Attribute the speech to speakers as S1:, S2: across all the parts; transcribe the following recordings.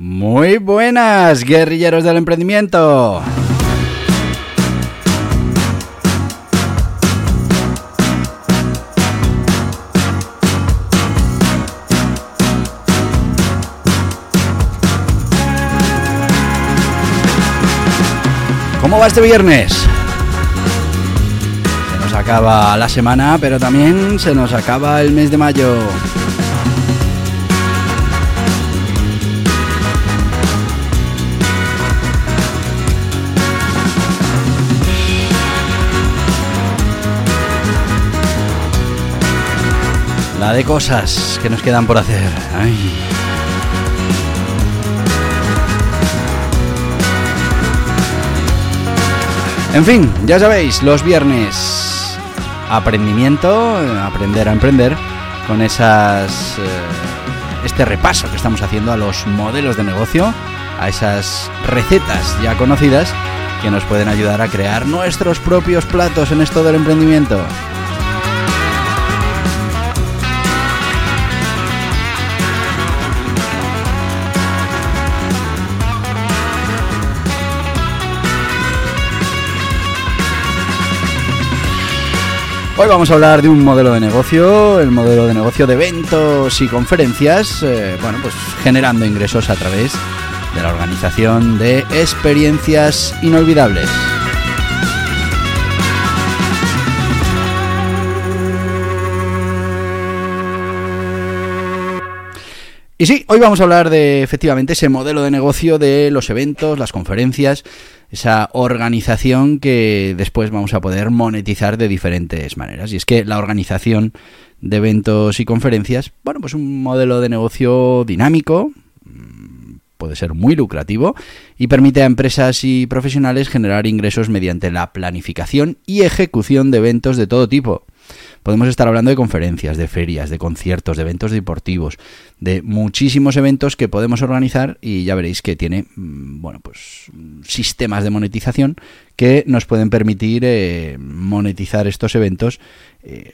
S1: Muy buenas, guerrilleros del emprendimiento. ¿Cómo va este viernes? Se nos acaba la semana, pero también se nos acaba el mes de mayo. La de cosas que nos quedan por hacer. En fin, ya sabéis, los viernes aprendimiento, aprender a emprender con esas eh, este repaso que estamos haciendo a los modelos de negocio, a esas recetas ya conocidas que nos pueden ayudar a crear nuestros propios platos en esto del emprendimiento. Hoy vamos a hablar de un modelo de negocio, el modelo de negocio de eventos y conferencias, eh, bueno, pues generando ingresos a través de la organización de experiencias inolvidables. Y sí, hoy vamos a hablar de efectivamente ese modelo de negocio de los eventos, las conferencias, esa organización que después vamos a poder monetizar de diferentes maneras. Y es que la organización de eventos y conferencias, bueno, pues un modelo de negocio dinámico, mm, puede ser muy lucrativo y permite a empresas y profesionales generar ingresos mediante la planificación y ejecución de eventos de todo tipo. Podemos estar hablando de conferencias, de ferias, de conciertos, de eventos deportivos, de muchísimos eventos que podemos organizar y ya veréis que tiene, mm, bueno, pues sistemas de monetización que nos pueden permitir eh, monetizar estos eventos eh,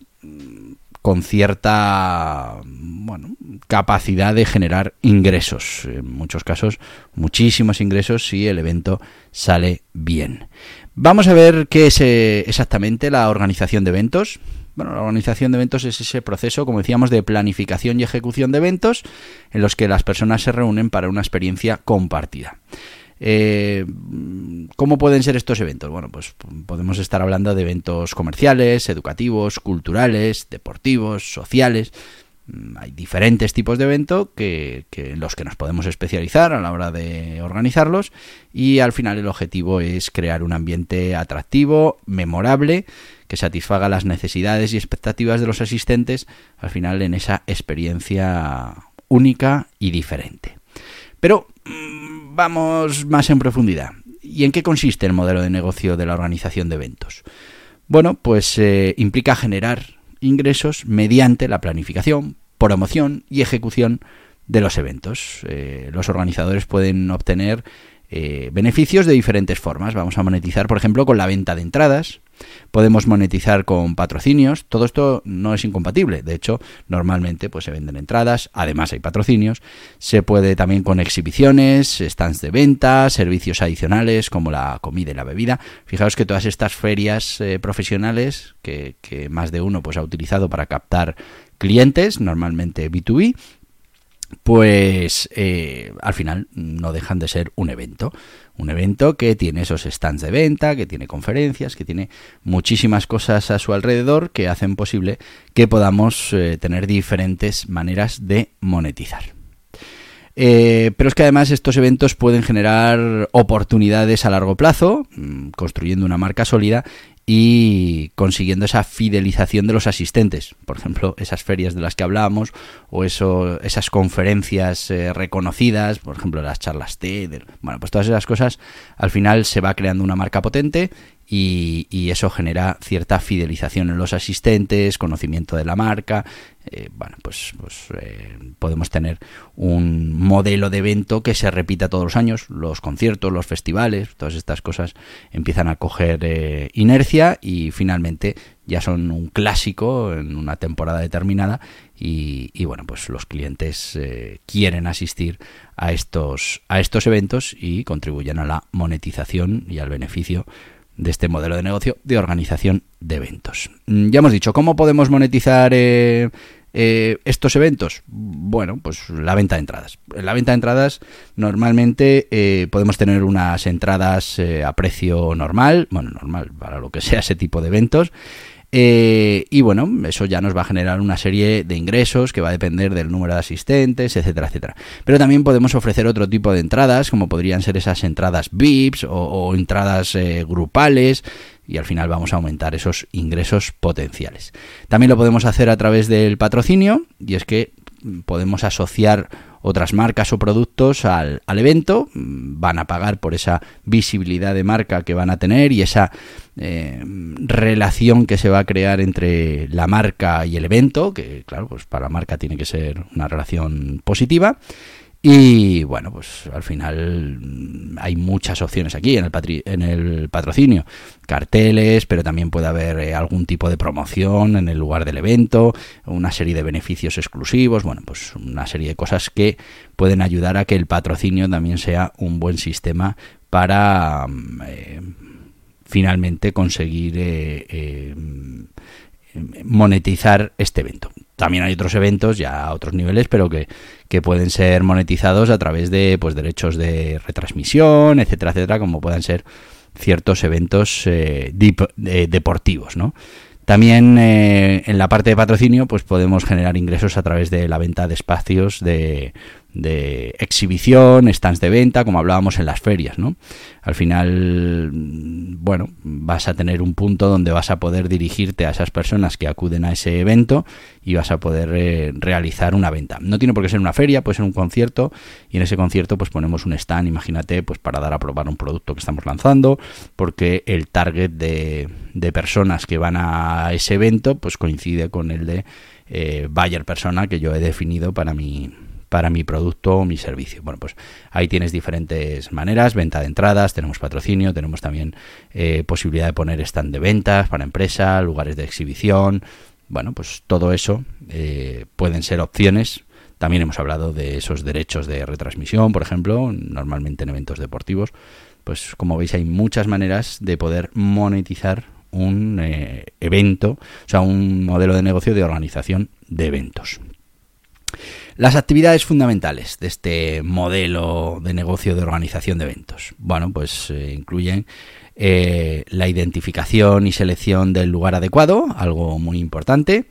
S1: con cierta bueno, capacidad de generar ingresos. En muchos casos, muchísimos ingresos si el evento sale bien. Vamos a ver qué es eh, exactamente la organización de eventos. Bueno, la organización de eventos es ese proceso, como decíamos, de planificación y ejecución de eventos en los que las personas se reúnen para una experiencia compartida. Eh, ¿Cómo pueden ser estos eventos? Bueno, pues podemos estar hablando de eventos comerciales, educativos, culturales, deportivos, sociales. Mm, hay diferentes tipos de eventos que, los que nos podemos especializar a la hora de organizarlos y al final el objetivo es crear un ambiente atractivo, memorable que satisfaga las necesidades y expectativas de los asistentes al final en esa experiencia única y diferente. Pero mm, vamos más en profundidad. ¿Y en qué consiste el modelo de negocio de la organización de eventos? Bueno, pues eh, implica generar ingresos mediante la planificación, promoción y ejecución de los eventos. Eh, los organizadores pueden obtener eh, beneficios de diferentes formas. Vamos a monetizar, por ejemplo, con la venta de entradas, Podemos monetizar con patrocinios. Todo esto no es incompatible. De hecho, normalmente pues, se venden entradas. Además hay patrocinios. Se puede también con exhibiciones, stands de venta, servicios adicionales como la comida y la bebida. Fijaos que todas estas ferias eh, profesionales que, más de uno pues, ha utilizado para captar clientes, normalmente B2B, pues eh, al final no dejan de ser un evento. Un evento que tiene esos stands de venta, que tiene conferencias, que tiene muchísimas cosas a su alrededor que hacen posible que podamos eh, tener diferentes maneras de monetizar. Eh, pero es que además estos eventos pueden generar oportunidades a largo plazo, mm, construyendo una marca sólida y consiguiendo esa fidelización de los asistentes. Por ejemplo, esas ferias de las que hablábamos o eso, esas conferencias eh, reconocidas, por ejemplo, las charlas TED. Bueno, pues todas esas cosas, al final se va creando una marca potente y, eso genera cierta fidelización en los asistentes, conocimiento de la marca. Eh, bueno, pues, pues eh, podemos tener un modelo de evento que se repita todos los años. Los conciertos, los festivales, todas estas cosas empiezan a coger eh, inercia y finalmente ya son un clásico en una temporada determinada y, y bueno, pues los clientes quieren asistir a estos, a estos eventos y contribuyen a la monetización y al beneficio de este modelo de negocio de organización de eventos. Mm, ya hemos dicho, ¿cómo podemos monetizar eh, eh, estos eventos? Bueno, pues la venta de entradas. En la venta de entradas normalmente eh, podemos tener unas entradas a precio normal, bueno, normal para lo que sea ese tipo de eventos. Eh, y bueno, eso ya nos va a generar una serie de ingresos que va a depender del número de asistentes, etcétera, etcétera. Pero también podemos ofrecer otro tipo de entradas, como podrían ser esas entradas VIPs o, entradas eh, grupales, y al final vamos a aumentar esos ingresos potenciales. También lo podemos hacer a través del patrocinio, y es que podemos asociar otras marcas o productos al, evento, van a pagar por esa visibilidad de marca que van a tener y esa eh, relación que se va a crear entre la marca y el evento, que claro, pues para la marca tiene que ser una relación positiva. Y bueno, pues al final mm, hay muchas opciones aquí en el, en el patrocinio. Carteles, pero también puede haber eh, algún tipo de promoción en el lugar del evento, una serie de beneficios exclusivos, bueno, pues una serie de cosas que pueden ayudar a que el patrocinio también sea un buen sistema para mm, eh, finalmente conseguir eh, monetizar este evento. También hay otros eventos ya a otros niveles, pero que, pueden ser monetizados a través de pues derechos de retransmisión, etcétera, etcétera, como puedan ser ciertos eventos eh, deportivos, ¿no? También eh, en la parte de patrocinio, pues podemos generar ingresos a través de la venta de espacios de, de exhibición, stands de venta, como hablábamos en las ferias, ¿no? Al final, bueno, vas a tener un punto donde vas a poder dirigirte a esas personas que acuden a ese evento y vas a poder eh, realizar una venta. No tiene por qué ser una feria, puede ser un concierto y en ese concierto pues ponemos un stand, imagínate, pues para dar a probar un producto que estamos lanzando, porque el target de, de personas que van a ese evento pues coincide con el de eh, buyer persona que yo he definido para mi para mi producto o mi servicio. Bueno, pues ahí tienes diferentes maneras, venta de entradas, tenemos patrocinio, tenemos también eh, posibilidad de poner stand de ventas para empresa, lugares de exhibición. Bueno, pues todo eso eh, pueden ser opciones. También hemos hablado de esos derechos de retransmisión, por ejemplo, normalmente en eventos deportivos. Pues como veis hay muchas maneras de poder monetizar un eh, evento, o sea, un modelo de negocio de organización de eventos. Las actividades fundamentales de este modelo de negocio de organización de eventos. Bueno, pues eh, incluyen eh, la identificación y selección del lugar adecuado, algo muy importante,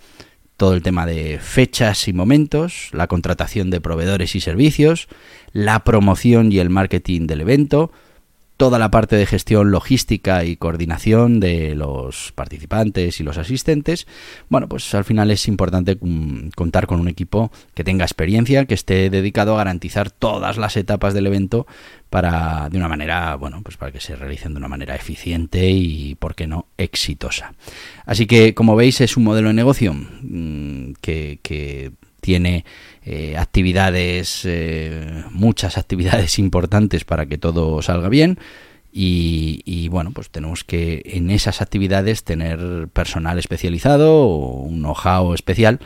S1: todo el tema de fechas y momentos, la contratación de proveedores y servicios, la promoción y el marketing del evento, toda la parte de gestión logística y coordinación de los participantes y los asistentes, bueno, pues al final es importante contar con un equipo que tenga experiencia, que esté dedicado a garantizar todas las etapas del evento para de una manera, bueno, pues para que se realicen de una manera eficiente y, por qué no, exitosa. Así que, como veis, es un modelo de negocio mm, que, que tiene eh, actividades, eh, muchas actividades importantes para que todo salga bien. Y, bueno, pues tenemos que en esas actividades tener personal especializado o un know-how especial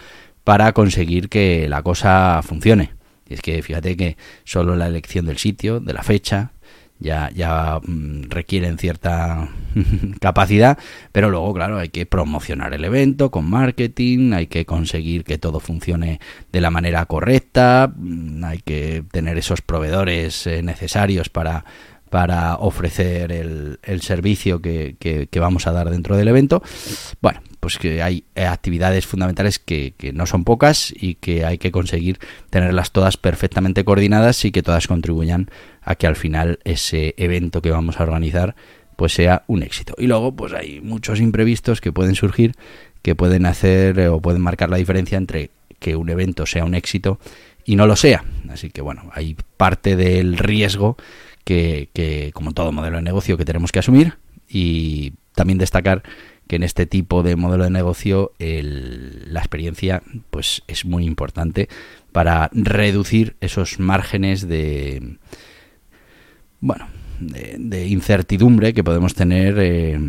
S1: para conseguir que la cosa funcione. Y es que fíjate que solo la elección del sitio, de la fecha, ya, ya mm, requieren cierta capacidad, pero luego, claro, hay que promocionar el evento con marketing, hay que conseguir que todo funcione de la manera correcta, mm, hay que tener esos proveedores eh, necesarios para, para ofrecer el, el servicio que, que, que, vamos a dar dentro del evento. Bueno, pues que hay actividades fundamentales que, no son pocas y que hay que conseguir tenerlas todas perfectamente coordinadas y que todas contribuyan a que al final ese evento que vamos a organizar pues sea un éxito. Y luego, pues hay muchos imprevistos que pueden surgir, que pueden hacer o pueden marcar la diferencia entre que un evento sea un éxito y no lo sea. Así que bueno, hay parte del riesgo que, que como todo modelo de negocio, que tenemos que asumir y también destacar que en este tipo de modelo de negocio la experiencia pues es muy importante para reducir esos márgenes de bueno de, incertidumbre que podemos tener eh,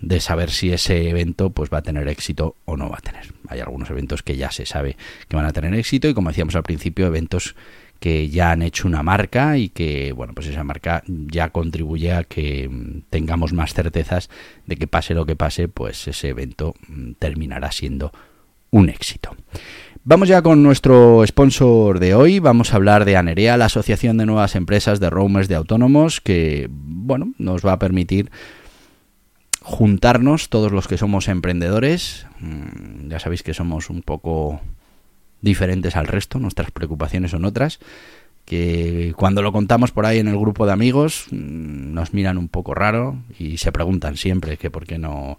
S1: de saber si ese evento pues va a tener éxito o no va a tener. Hay algunos eventos que ya se sabe que van a tener éxito y como decíamos al principio eventos que ya han hecho una marca y que, bueno, pues esa marca ya contribuye a que mm, tengamos más certezas de que pase lo que pase, pues ese evento mm, terminará siendo un éxito. Vamos ya con nuestro sponsor de hoy. Vamos a hablar de Anerea, la Asociación de Nuevas Empresas de Roamers de Autónomos, que, bueno, nos va a permitir juntarnos todos los que somos emprendedores. Mm, ya sabéis que somos un poco diferentes al resto, nuestras preocupaciones son otras, que cuando lo contamos por ahí en el grupo de amigos mm, nos miran un poco raro y se preguntan siempre que por qué no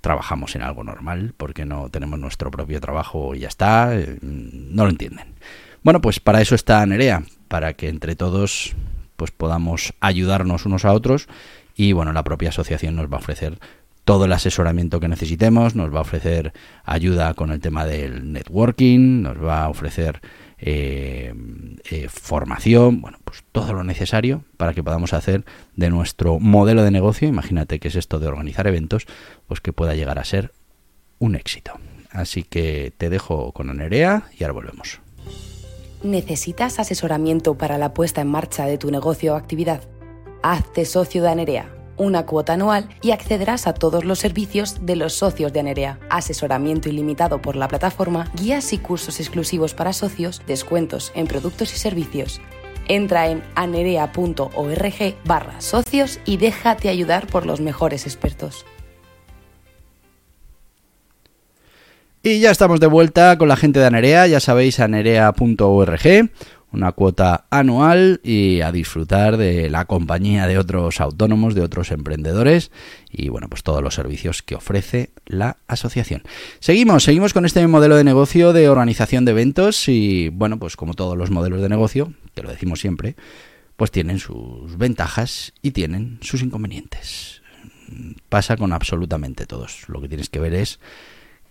S1: trabajamos en algo normal, por qué no tenemos nuestro propio trabajo y ya está, eh, no lo entienden. Bueno, pues para eso está Nerea, para que entre todos pues podamos ayudarnos unos a otros y bueno, la propia asociación nos va a ofrecer todo el asesoramiento que necesitemos, nos va a ofrecer ayuda con el tema del networking, nos va a ofrecer eh, eh, formación, bueno, pues todo lo necesario para que podamos hacer de nuestro modelo de negocio, imagínate que es esto de organizar eventos, pues que pueda llegar a ser un éxito. Así que te dejo con Anerea y ahora volvemos.
S2: ¿Necesitas asesoramiento para la puesta en marcha de tu negocio o actividad? Hazte socio de Anerea una cuota anual y accederás a todos los servicios de los socios de Anerea. Asesoramiento ilimitado por la plataforma, guías y cursos exclusivos para socios, descuentos en productos y servicios. Entra en anerea.org barra socios y déjate ayudar por los mejores expertos.
S1: Y ya estamos de vuelta con la gente de Anerea, ya sabéis, anerea.org una cuota anual y a disfrutar de la compañía de otros autónomos, de otros emprendedores y bueno, pues todos los servicios que ofrece la asociación. Seguimos, seguimos con este modelo de negocio de organización de eventos y bueno, pues como todos los modelos de negocio, que lo decimos siempre, pues tienen sus ventajas y tienen sus inconvenientes. Pasa con absolutamente todos. Lo que tienes que ver es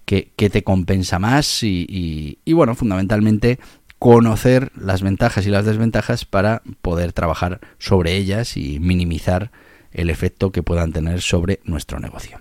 S1: qué, te compensa más y, y bueno, fundamentalmente conocer las ventajas y las desventajas para poder trabajar sobre ellas y minimizar el efecto que puedan tener sobre nuestro negocio.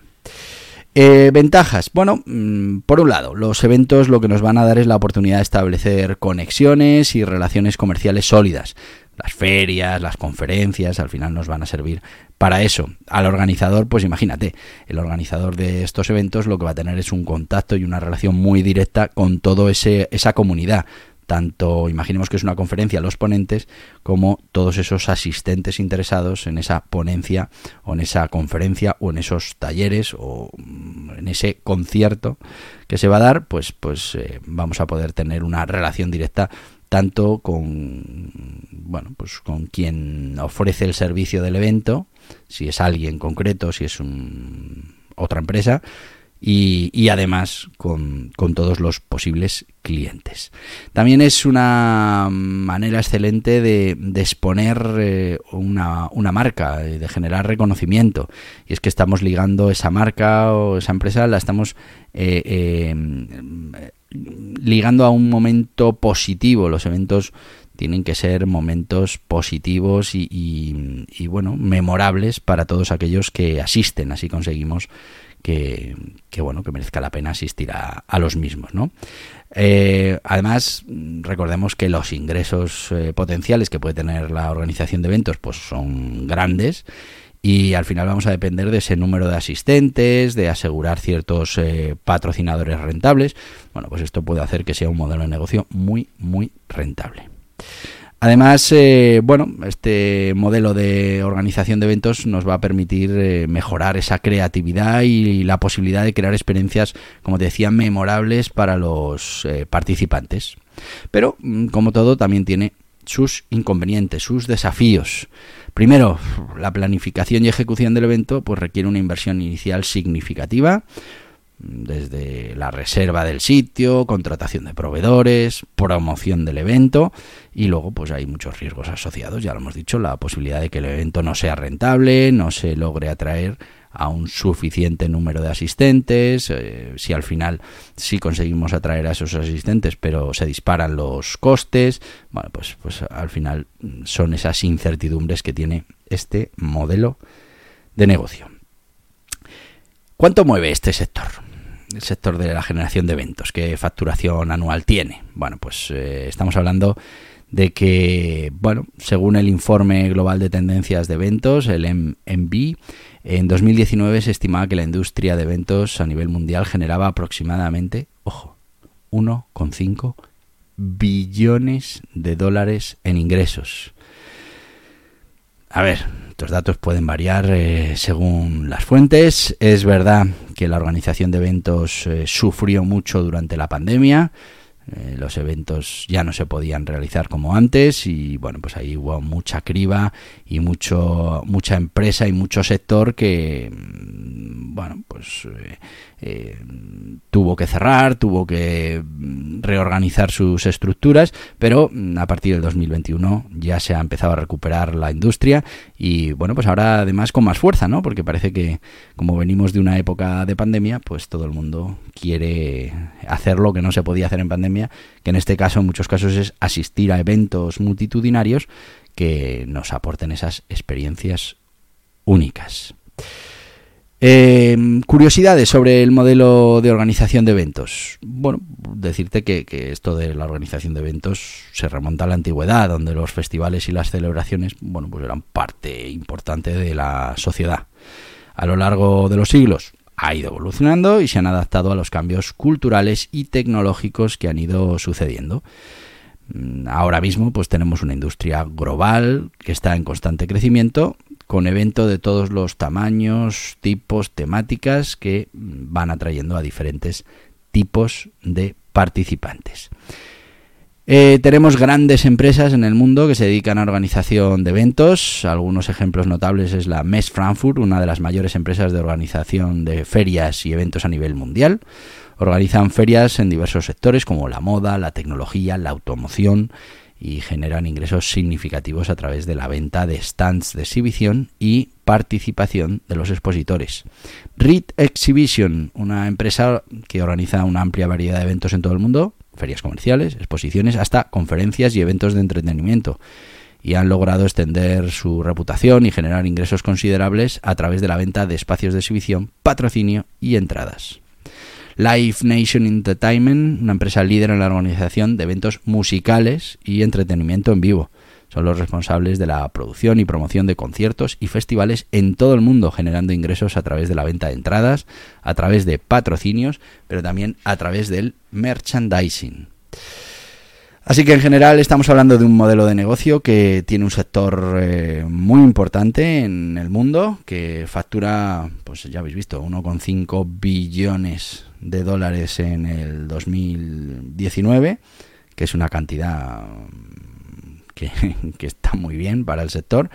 S1: Eh, ventajas. Bueno, mm, por un lado, los eventos lo que nos van a dar es la oportunidad de establecer conexiones y relaciones comerciales sólidas. Las ferias, las conferencias, al final nos van a servir para eso. Al organizador, pues imagínate, el organizador de estos eventos lo que va a tener es un contacto y una relación muy directa con toda esa comunidad tanto imaginemos que es una conferencia los ponentes como todos esos asistentes interesados en esa ponencia o en esa conferencia o en esos talleres o mm, en ese concierto que se va a dar pues pues eh, vamos a poder tener una relación directa tanto con bueno pues con quien ofrece el servicio del evento si es alguien concreto si es un, otra empresa y, además con, todos los posibles clientes. También es una manera excelente de, exponer eh, una, una, marca, eh, de generar reconocimiento. Y es que estamos ligando esa marca o esa empresa, la estamos eh, ligando a un momento positivo. Los eventos tienen que ser momentos positivos y, y, bueno, memorables para todos aquellos que asisten. Así conseguimos que, bueno, que merezca la pena asistir a, los mismos, ¿no? Eh, además, recordemos que los ingresos eh, potenciales que puede tener la organización de eventos pues son grandes y al final vamos a depender de ese número de asistentes, de asegurar ciertos eh, patrocinadores rentables. Bueno, pues esto puede hacer que sea un modelo de negocio muy, muy rentable. Además, eh, bueno, este modelo de organización de eventos nos va a permitir eh, mejorar esa creatividad y la posibilidad de crear experiencias, como te decía, memorables para los eh, participantes. Pero, mm, como todo, también tiene sus inconvenientes, sus desafíos. Primero, la planificación y ejecución del evento pues requiere una inversión inicial significativa, desde la reserva del sitio, contratación de proveedores, promoción del evento y luego pues hay muchos riesgos asociados, ya lo hemos dicho, la posibilidad de que el evento no sea rentable, no se logre atraer a un suficiente número de asistentes, eh, si al final sí conseguimos atraer a esos asistentes pero se disparan los costes, bueno pues, pues al final son esas incertidumbres que tiene este modelo de negocio. ¿Cuánto mueve este sector? El sector de la generación de eventos, qué facturación anual tiene. Bueno, pues eh, estamos hablando de que, bueno, según el informe global de tendencias de eventos, el MB, en 2019 se estimaba que la industria de eventos a nivel mundial generaba aproximadamente, ojo, 1,5 billones de dólares en ingresos. A ver, estos datos pueden variar eh, según las fuentes. Es verdad que la organización de eventos eh, sufrió mucho durante la pandemia. Eh, los eventos ya no se podían realizar como antes y bueno pues ahí hubo mucha criba y mucho mucha empresa y mucho sector que mm, bueno pues eh, tuvo que cerrar, tuvo que mm, reorganizar sus estructuras, pero mm, a partir del 2021 ya se ha empezado a recuperar la industria y bueno, pues ahora además con más fuerza, ¿no? Porque parece que como venimos de una época de pandemia, pues todo el mundo quiere hacer lo que no se podía hacer en pandemia, que en este caso en muchos casos es asistir a eventos multitudinarios que nos aporten esas experiencias únicas. Eh, curiosidades sobre el modelo de organización de eventos. Bueno, decirte que, esto de la organización de eventos se remonta a la antigüedad, donde los festivales y las celebraciones, bueno, pues eran parte importante de la sociedad. A lo largo de los siglos ha ido evolucionando y se han adaptado a los cambios culturales y tecnológicos que han ido sucediendo. Mm, ahora mismo, pues tenemos una industria global que está en constante crecimiento con eventos de todos los tamaños, tipos, temáticas que van atrayendo a diferentes tipos de participantes. Eh, tenemos grandes empresas en el mundo que se dedican a organización de eventos. Algunos ejemplos notables es la Mess Frankfurt, una de las mayores empresas de organización de ferias y eventos a nivel mundial. Organizan ferias en diversos sectores como la moda, la tecnología, la automoción y generan ingresos significativos a través de la venta de stands de exhibición y participación de los expositores. Reed Exhibition, una empresa que organiza una amplia variedad de eventos en todo el mundo, ferias comerciales, exposiciones, hasta conferencias y eventos de entretenimiento. Y han logrado extender su reputación y generar ingresos considerables a través de la venta de espacios de exhibición, patrocinio y entradas. Live Nation Entertainment, una empresa líder en la organización de eventos musicales y entretenimiento en vivo. Son los responsables de la producción y promoción de conciertos y festivales en todo el mundo, generando ingresos a través de la venta de entradas, a través de patrocinios, pero también a través del merchandising. Así que en general estamos hablando de un modelo de negocio que tiene un sector eh, muy importante en el mundo, que factura, pues ya habéis visto, 1,5 billones de dólares en el 2019, que es una cantidad que, que está muy bien para el sector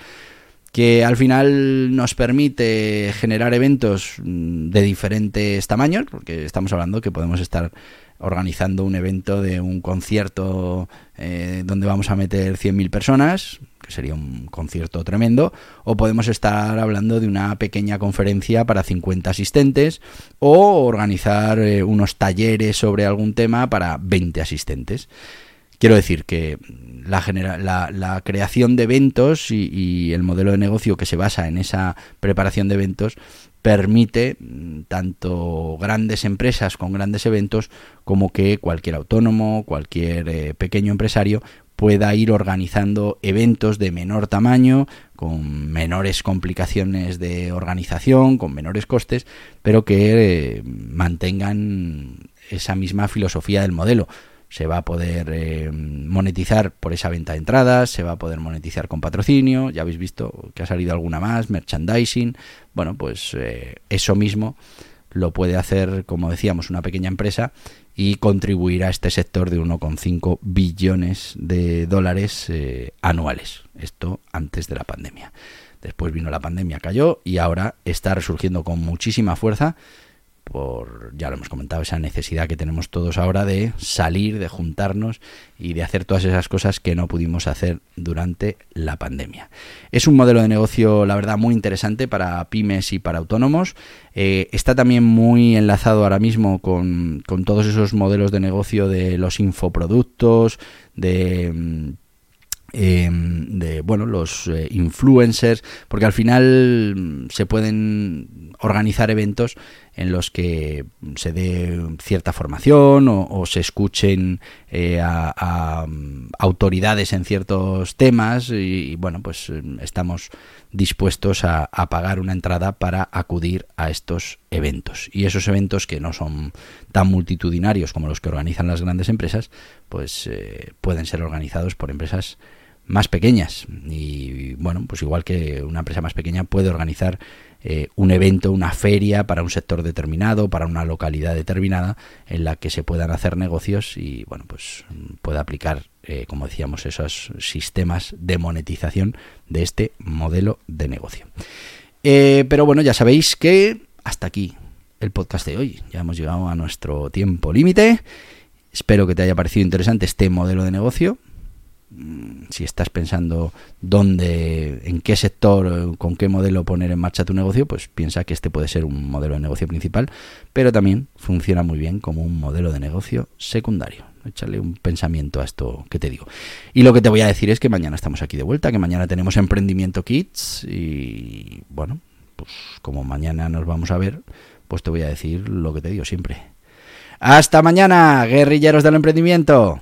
S1: que al final nos permite generar eventos de diferentes tamaños, porque estamos hablando que podemos estar organizando un evento de un concierto eh, donde vamos a meter 100.000 personas, que sería un concierto tremendo, o podemos estar hablando de una pequeña conferencia para 50 asistentes, o organizar eh, unos talleres sobre algún tema para 20 asistentes. Quiero decir que la, creación de eventos y, el modelo de negocio que se basa en esa preparación de eventos permite mm, tanto grandes empresas con grandes eventos como que cualquier autónomo, cualquier eh, pequeño empresario pueda ir organizando eventos de menor tamaño, con menores complicaciones de organización, con menores costes, pero que eh, mantengan esa misma filosofía del modelo se va a poder eh, monetizar por esa venta de entradas, se va a poder monetizar con patrocinio, ya habéis visto que ha salido alguna más, merchandising, bueno, pues eh, eso mismo lo puede hacer, como decíamos, una pequeña empresa y contribuir a este sector de 1,5 billones de dólares eh, anuales. Esto antes de la pandemia. Después vino la pandemia, cayó y ahora está resurgiendo con muchísima fuerza por, ya lo hemos comentado, esa necesidad que tenemos todos ahora de salir, de juntarnos y de hacer todas esas cosas que no pudimos hacer durante la pandemia. Es un modelo de negocio, la verdad, muy interesante para pymes y para autónomos. Eh, está también muy enlazado ahora mismo con, con todos esos modelos de negocio de los infoproductos, de Em, de bueno los eh, influencers porque al final mm, se pueden organizar eventos en los que se dé cierta formación o, se escuchen eh, a, mm, autoridades en ciertos temas y, bueno pues estamos dispuestos a, pagar una entrada para acudir a estos eventos y esos eventos que no son tan multitudinarios como los que organizan las grandes empresas pues eh, pueden ser organizados por empresas más pequeñas. Y bueno, pues igual que una empresa más pequeña puede organizar eh, un evento, una feria para un sector determinado, para una localidad determinada, en la que se puedan hacer negocios y bueno, pues puede aplicar, eh, como decíamos, esos sistemas de monetización de este modelo de negocio. Eh, pero bueno, ya sabéis que hasta aquí el podcast de hoy. Ya hemos llegado a nuestro tiempo límite. Espero que te haya parecido interesante este modelo de negocio. Mm, si estás pensando dónde, en qué sector, con qué modelo poner en marcha tu negocio, pues piensa que este puede ser un modelo de negocio principal, pero también funciona muy bien como un modelo de negocio secundario. Échale un pensamiento a esto que te digo. Y lo que te voy a decir es que mañana estamos aquí de vuelta, que mañana tenemos Emprendimiento Kids y bueno, pues como mañana nos vamos a ver, pues te voy a decir lo que te digo siempre. Hasta mañana, guerrilleros del emprendimiento.